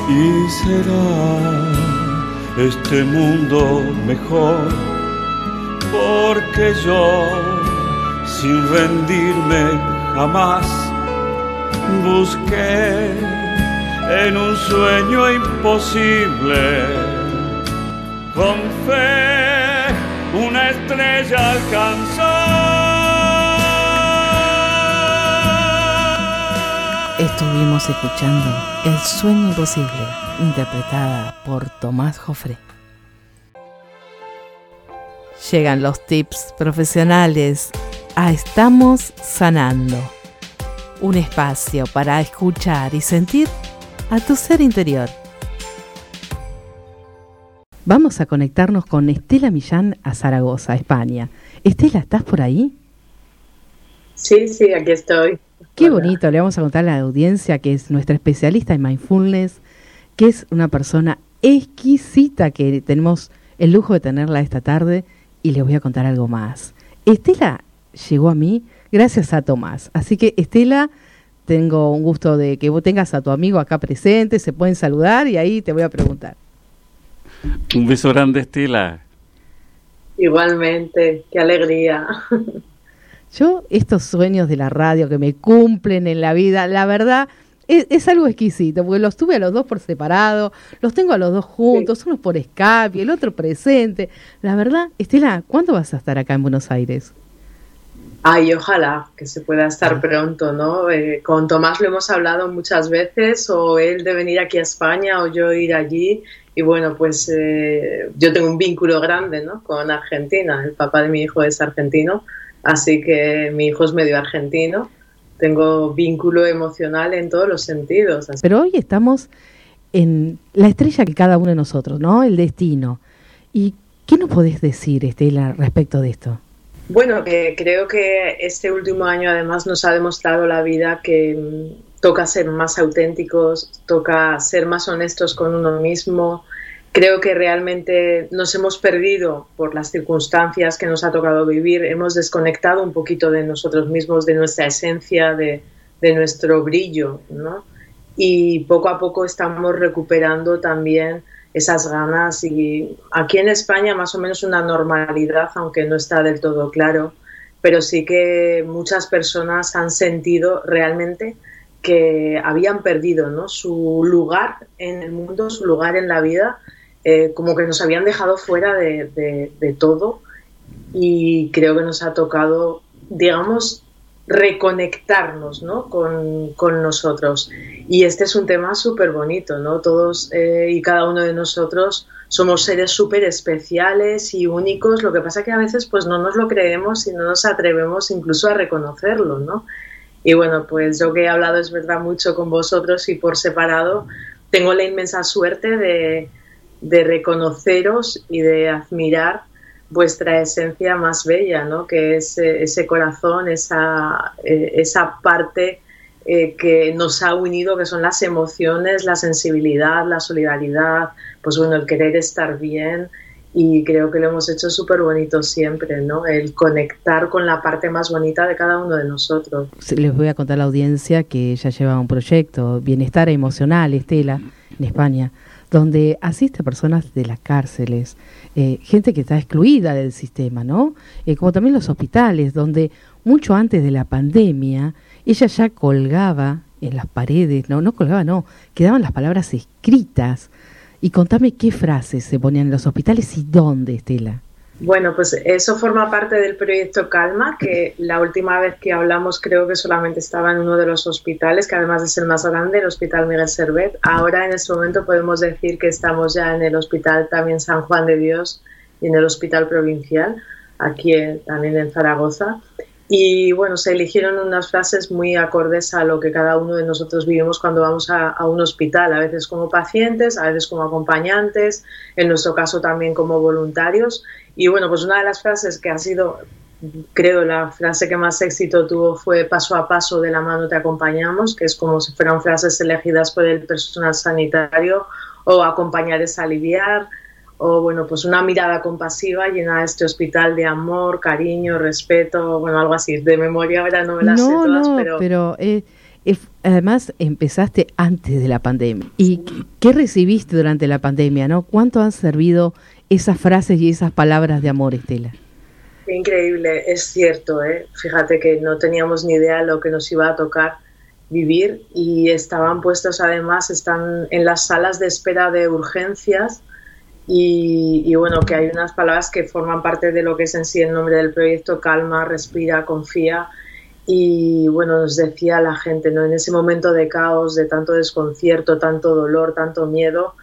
Y será este mundo mejor, porque yo, sin rendirme jamás, busqué en un sueño imposible, con fe una estrella alcanzó.
Estuvimos escuchando El sueño imposible, interpretada por Tomás Jofre. Llegan los tips profesionales a Estamos Sanando. Un espacio para escuchar y sentir a tu ser interior. Vamos a conectarnos con Estela Millán a Zaragoza, España. Estela, ¿estás por ahí?
Sí, sí, aquí estoy.
Qué bonito, le vamos a contar a la audiencia que es nuestra especialista en mindfulness, que es una persona exquisita que tenemos el lujo de tenerla esta tarde y les voy a contar algo más. Estela llegó a mí gracias a Tomás, así que Estela, tengo un gusto de que vos tengas a tu amigo acá presente, se pueden saludar y ahí te voy a preguntar.
Un beso grande Estela.
Igualmente, qué alegría.
Yo, estos sueños de la radio que me cumplen en la vida, la verdad, es, algo exquisito, porque los tuve a los dos por separado, los tengo a los dos juntos, uno por y el otro presente. La verdad, Estela, ¿cuándo vas a estar acá en Buenos Aires?
Ay, ojalá que se pueda estar ah. pronto, ¿no? Eh, con Tomás lo hemos hablado muchas veces, o él de venir aquí a España o yo ir allí. Y bueno, pues eh, yo tengo un vínculo grande, ¿no? Con Argentina. El papá de mi hijo es argentino Así que mi hijo es medio argentino, tengo vínculo emocional en todos los sentidos.
Pero hoy estamos en la estrella que cada uno de nosotros, ¿no? El destino. ¿Y qué nos podés decir, Estela, respecto de esto?
Bueno, que creo que este último año además nos ha demostrado la vida que mm, toca ser más auténticos, toca ser más honestos con uno mismo, creo que realmente nos hemos perdido por las circunstancias que nos ha tocado vivir, hemos desconectado un poquito de nosotros mismos, de nuestra esencia, de, nuestro brillo, ¿no? Y poco a poco estamos recuperando también esas ganas. Y aquí en España más o menos una normalidad, aunque no está del todo claro, pero sí que muchas personas han sentido realmente que habían perdido ¿no? su lugar en el mundo, su lugar en la vida eh, como que nos habían dejado fuera de, todo y creo que nos ha tocado, digamos, reconectarnos ¿no? con, nosotros. Y este es un tema súper bonito, ¿no? Todos eh, y cada uno de nosotros somos seres súper especiales y únicos, lo que pasa que a veces pues no nos lo creemos y no nos atrevemos incluso a reconocerlo, ¿no? Y bueno, pues yo que he hablado es verdad mucho con vosotros y por separado, tengo la inmensa suerte de, reconoceros y de admirar vuestra esencia más bella, ¿no? que es eh, ese corazón, esa, eh, esa parte eh, que nos ha unido, que son las emociones, la sensibilidad, la solidaridad, pues bueno, el querer estar bien y creo que lo hemos hecho súper bonito siempre, ¿no? El conectar con la parte más bonita de cada uno de nosotros.
Les voy a contar a la audiencia que ella lleva un proyecto, Bienestar Emocional, Estela, en España, donde asiste a personas de las cárceles, eh, gente que está excluida del sistema, ¿no? Eh, como también los hospitales, donde mucho antes de la pandemia ella ya colgaba en las paredes, no, no colgaba, no, quedaban las palabras escritas. Y contame qué frases se ponían en los hospitales y dónde, Estela.
Bueno, pues eso forma parte del proyecto Calma, que la última vez que hablamos creo que solamente estaba en uno de los hospitales, que además es el más grande, el Hospital Miguel Servet. Ahora en este momento podemos decir que estamos ya en el Hospital también San Juan de Dios y en el Hospital Provincial, aquí también en Zaragoza. Y bueno, se eligieron unas frases muy acordes a lo que cada uno de nosotros vivimos cuando vamos a, un hospital, a veces como pacientes, a veces como acompañantes, en nuestro caso también como voluntarios. Y bueno, pues una de las frases que ha sido, creo, la frase que más éxito tuvo fue paso a paso de la mano te acompañamos, que es como si fueran frases elegidas por el personal sanitario, o acompañar es aliviar, o bueno, pues una mirada compasiva llena este hospital de amor, cariño, respeto, bueno, algo así. De memoria ahora no me las sé todas,
pero... pero eh, además empezaste antes de la pandemia. ¿Y qué recibiste durante la pandemia, no? ¿Cuánto han servido esas frases y esas palabras de amor, Estela?
Increíble, es cierto, ¿eh? Fíjate que no teníamos ni idea de lo que nos iba a tocar vivir y estaban puestos además, están en las salas de espera de urgencias y, bueno, que hay unas palabras que forman parte de lo que es en sí el nombre del proyecto, calma, respira, confía. Y bueno, nos decía la gente, ¿no? En ese momento de caos, de tanto desconcierto, tanto dolor, tanto miedo,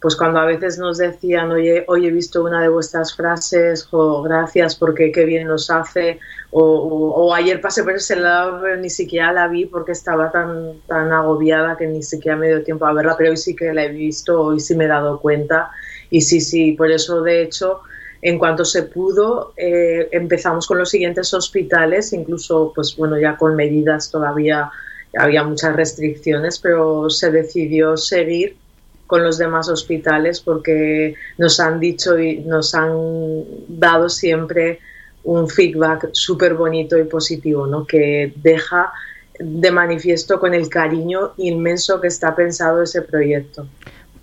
pues cuando a veces nos decían, oye, hoy he visto una de vuestras frases, o gracias porque qué bien nos hace, o, o, ayer pasé por ese lado, pero ni siquiera la vi porque estaba tan, tan agobiada que ni siquiera me dio tiempo a verla, pero hoy sí que la he visto, hoy sí me he dado cuenta y sí, sí, por eso de hecho, en cuanto se pudo, eh, empezamos con los siguientes hospitales, incluso, pues bueno, ya con medidas todavía había muchas restricciones, pero se decidió seguir con los demás hospitales porque nos han dicho y nos han dado siempre un feedback súper bonito y positivo, ¿no? que deja de manifiesto con el cariño inmenso que está pensado ese proyecto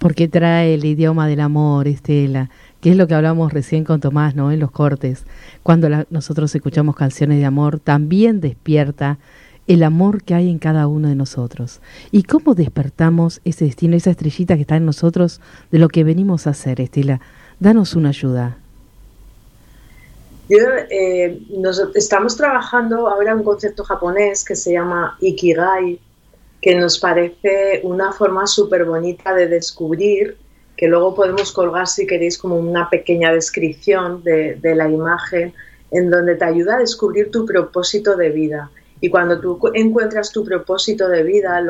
porque trae el idioma del amor, Estela, que es lo que hablamos recién con Tomás, ¿no? En los cortes. Cuando nosotros escuchamos canciones de amor, también despierta el amor que hay en cada uno de nosotros. ¿Y cómo despertamos ese destino, esa estrellita que está en nosotros de lo que venimos a hacer, Estela? Danos una ayuda.
Yo, eh, estamos trabajando ahora un concepto japonés que se llama Ikigai, que nos parece una forma súper bonita de descubrir, que luego podemos colgar si queréis como una pequeña descripción de, la imagen, en donde te ayuda a descubrir tu propósito de vida. Y cuando tú encuentras tu propósito de vida,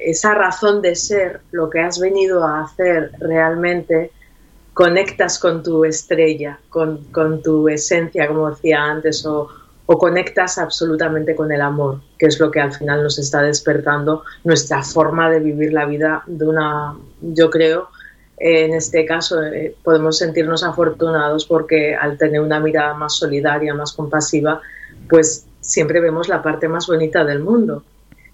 esa razón de ser, lo que has venido a hacer realmente, conectas con tu estrella, con, con tu esencia, como decía antes, o, o conectas absolutamente con el amor, que es lo que al final nos está despertando nuestra forma de vivir la vida de una, yo creo, en este caso eh, podemos sentirnos afortunados porque al tener una mirada más solidaria, más compasiva, pues siempre vemos la parte más bonita del mundo.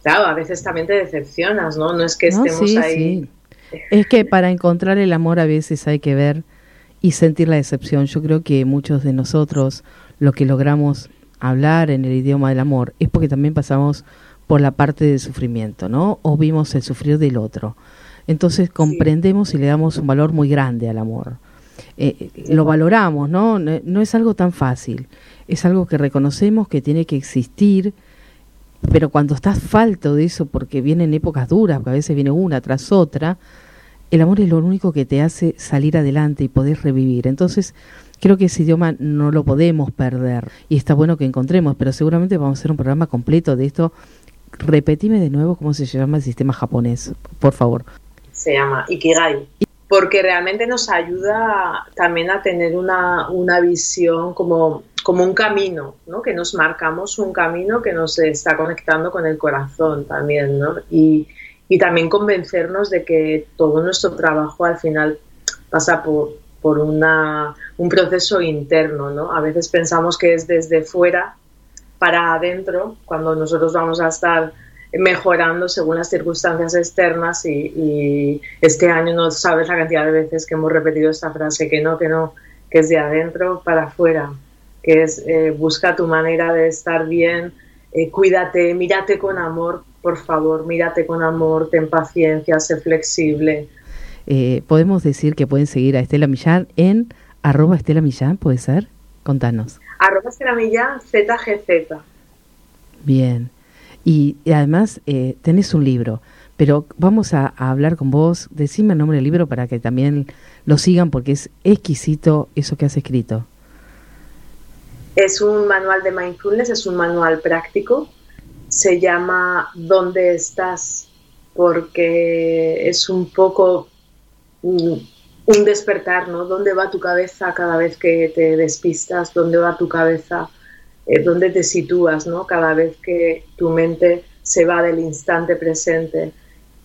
Claro, a veces también te decepcionas, ¿no? No es que estemos ahí.
Es que para encontrar el amor a veces hay que ver y sentir la decepción. Yo creo que muchos de nosotros lo que logramos hablar en el idioma del amor es porque también pasamos por la parte del sufrimiento, ¿no? O vimos el sufrir del otro. Entonces comprendemos y le damos un valor muy grande al amor. Eh, eh, lo valoramos, ¿no? ¿no? es algo tan fácil. Es algo que reconocemos que tiene que existir, pero cuando estás falto de eso, porque vienen épocas duras, porque a veces viene una tras otra, el amor es lo único que te hace salir adelante y poder revivir. Entonces, Creo que ese idioma no lo podemos perder y está bueno que encontremos, pero seguramente vamos a hacer un programa completo de esto. Repetime de nuevo cómo se llama el sistema japonés, por favor.
Se llama Ikigai, porque realmente nos ayuda también a tener una, una visión como, como un camino, ¿no? que nos marcamos un camino que nos está conectando con el corazón también, ¿no? y, y también convencernos de que todo nuestro trabajo al final pasa por, por una, un proceso interno, ¿no? A veces pensamos que es desde fuera para adentro, cuando nosotros vamos a estar mejorando según las circunstancias externas y, este año no sabes la cantidad de veces que hemos repetido esta frase, que no, que no, que es de adentro para afuera, que es eh, busca tu manera de estar bien, eh, cuídate, mírate con amor, por favor, mírate con amor, ten paciencia, sé flexible,
eh, podemos decir que pueden seguir a Estela Millán en arroba Estela Millán, ¿puede ser? Contanos.
Arroba Estela Millán, ZGZ.
Bien. Y, además eh, tenés un libro, pero vamos a, hablar con vos. Decime el nombre del libro para que también lo sigan porque es exquisito eso que has escrito.
Es un manual de mindfulness, es un manual práctico. Se llama ¿Dónde estás? porque es un poco un, despertar, ¿no? ¿Dónde va tu cabeza cada vez que te despistas? ¿Dónde va tu cabeza? Eh, ¿Dónde te sitúas, ¿no? Cada vez que tu mente se va del instante presente.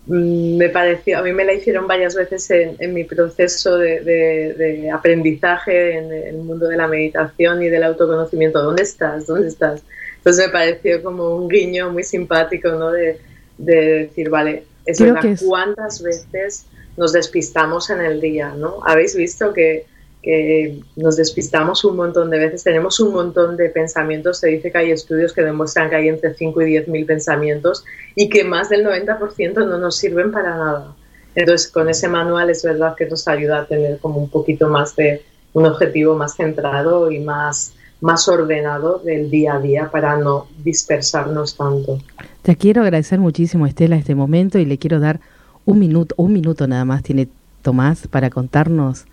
Mm, me pareció, a mí me la hicieron varias veces en, mi proceso de, aprendizaje en el mundo de la meditación y del autoconocimiento. ¿Dónde estás? ¿Dónde estás? Entonces me pareció como un guiño muy simpático, ¿no? De, decir, vale, es verdad, cuántas veces nos despistamos en el día, ¿no? Habéis visto que nos despistamos un montón de veces, tenemos un montón de pensamientos, se dice que hay estudios que demuestran que hay entre 5 y 10 mil pensamientos y que más del 90% no nos sirven para nada. Entonces, con ese manual es verdad que nos ayuda a tener como un poquito más de un objetivo más centrado y más, más ordenado del día a día para no dispersarnos tanto.
Te quiero agradecer muchísimo, Estela, este momento y le quiero dar un minuto, un minuto nada más tiene Tomás para contarnos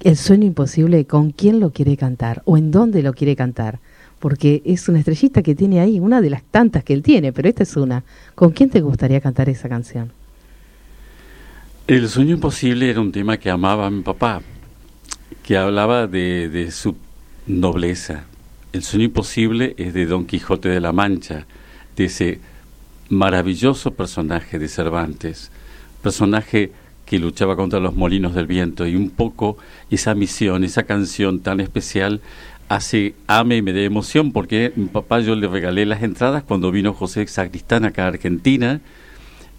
el sueño imposible, ¿con quién lo quiere cantar o en dónde lo quiere cantar? Porque es una estrellita que tiene ahí, una de las tantas que él tiene, pero esta es una. ¿Con quién te gustaría cantar esa canción?
El sueño imposible era un tema que amaba mi papá, que hablaba de su nobleza. El sueño imposible es de Don Quijote de la Mancha, de ese maravilloso personaje de Cervantes, personaje que luchaba contra los molinos del viento. Y un poco esa misión, esa canción tan especial hace ame y me dé emoción porque mi papá yo le regalé las entradas cuando vino José Sacristán acá a Argentina.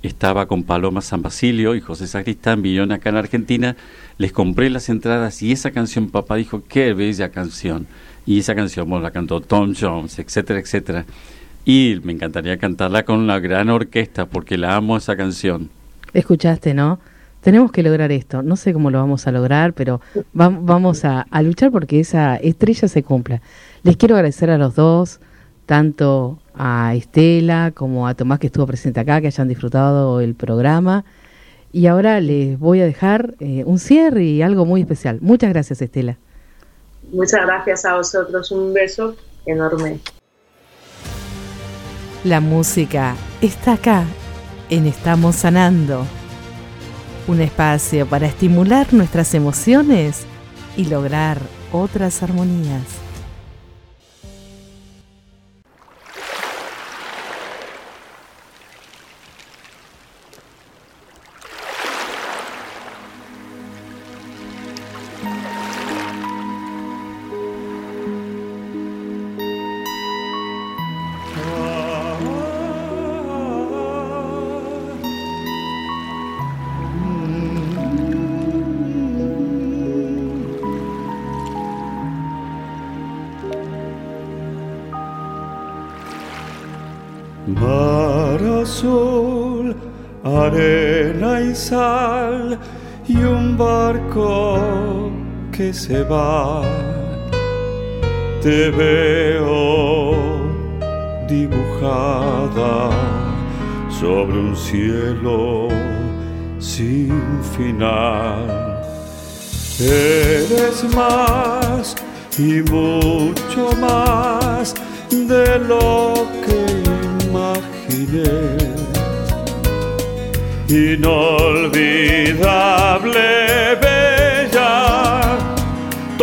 Estaba con Paloma San Basilio y José Sacristán vinieron acá en Argentina. Les compré las entradas y esa canción papá dijo qué bella canción y esa canción la cantó Tom Jones etcétera etcétera. Y me encantaría cantarla con una gran orquesta porque la amo esa canción
escuchaste no tenemos que lograr esto. No sé cómo lo vamos a lograr, pero vamos a, luchar porque esa estrella se cumpla. Les quiero agradecer a los dos, tanto a Estela como a Tomás que estuvo presente acá, que hayan disfrutado el programa. Y ahora les voy a dejar eh, un cierre y algo muy especial. Muchas gracias, Estela.
Muchas gracias a vosotros. Un beso enorme.
La música está acá en Estamos Sanando un espacio para estimular nuestras emociones y lograr otras armonías.
Se va. Te veo dibujada sobre un cielo sin final. Eres más y mucho más de lo que imaginé inolvidable,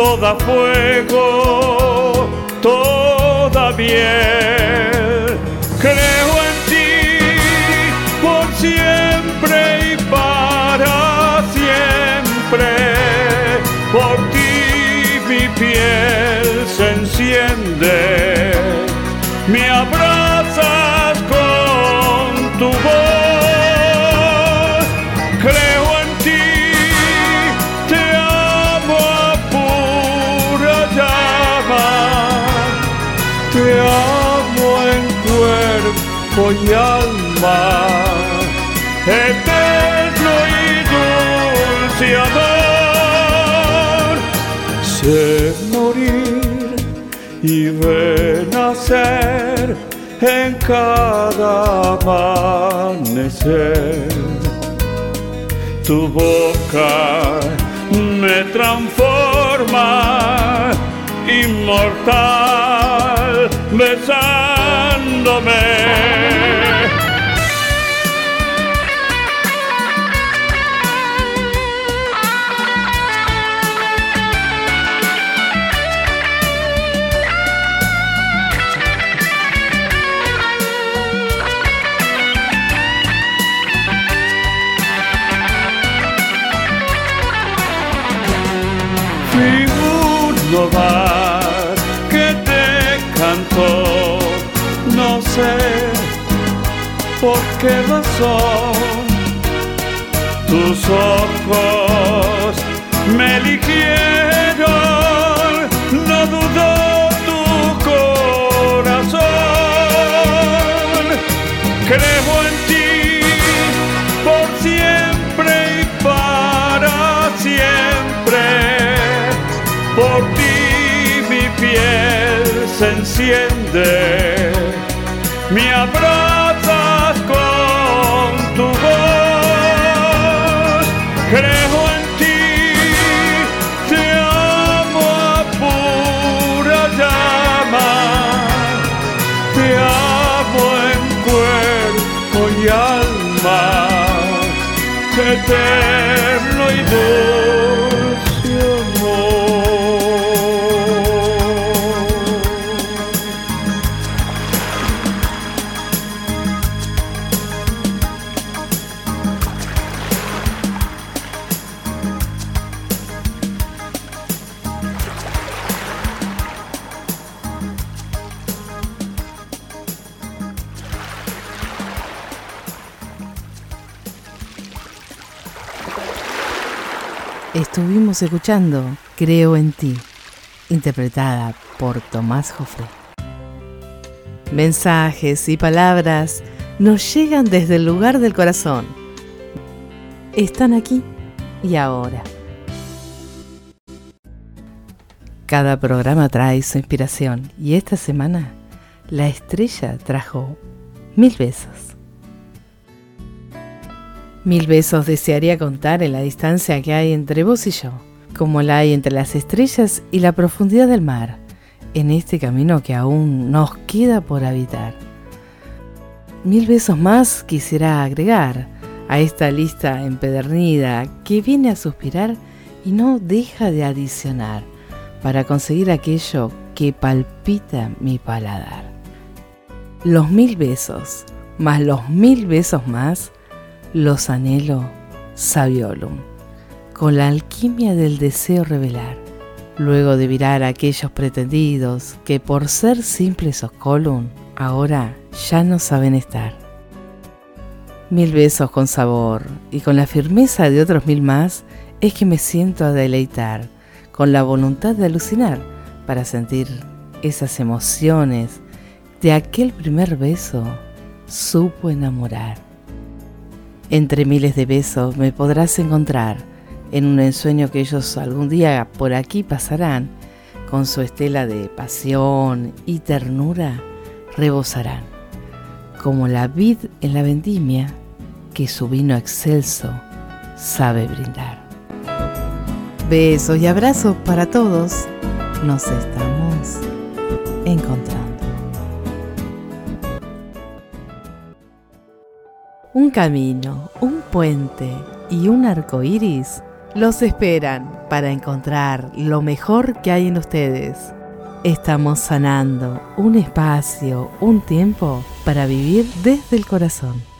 toda fuego, toda miel. Creo en ti por siempre y para siempre. Por ti mi piel se enciende, me abrazas y alma, eterno y dulce amor. Sé morir y renacer en cada amanecer. Tu boca me transforma inmortal besándome. que por qué razón tus ojos me eligieron, no dudó tu corazón, creo en ti por siempre y para siempre, por ti piel se enciende, me abrazas eterno y dulce
Escuchando Creo en ti, interpretada por Tomás Jofre. Mensajes y palabras nos llegan desde el lugar del corazón. Están aquí y ahora. Cada programa trae su inspiración y esta semana la estrella trajo mil besos. Mil besos desearía contar en la distancia que hay entre vos y yo, como la hay entre las estrellas y la profundidad del mar, en este camino que aún nos queda por habitar. Mil besos más quisiera agregar a esta lista empedernida que viene a suspirar y no deja de adicionar para conseguir aquello que palpita mi paladar. Los mil besos, más los mil besos más, los anhelo sabiolum, con la alquimia del deseo revelar, luego de virar a aquellos pretendidos que por ser simples oscolum, ahora ya no saben estar. Mil besos con sabor y con la firmeza de otros mil más es que me siento a deleitar, con la voluntad de alucinar para sentir esas emociones de aquel primer beso supo enamorar. Entre miles de besos me podrás encontrar en un ensueño que ellos algún día por aquí pasarán, con su estela de pasión y ternura rebosarán, como la vid en la vendimia que su vino excelso sabe brindar. Besos y abrazos para todos, nos estamos encontrando. Un camino, un puente y un arco iris los esperan para encontrar lo mejor que hay en ustedes. Estamos sanando un espacio, un tiempo para vivir desde el corazón.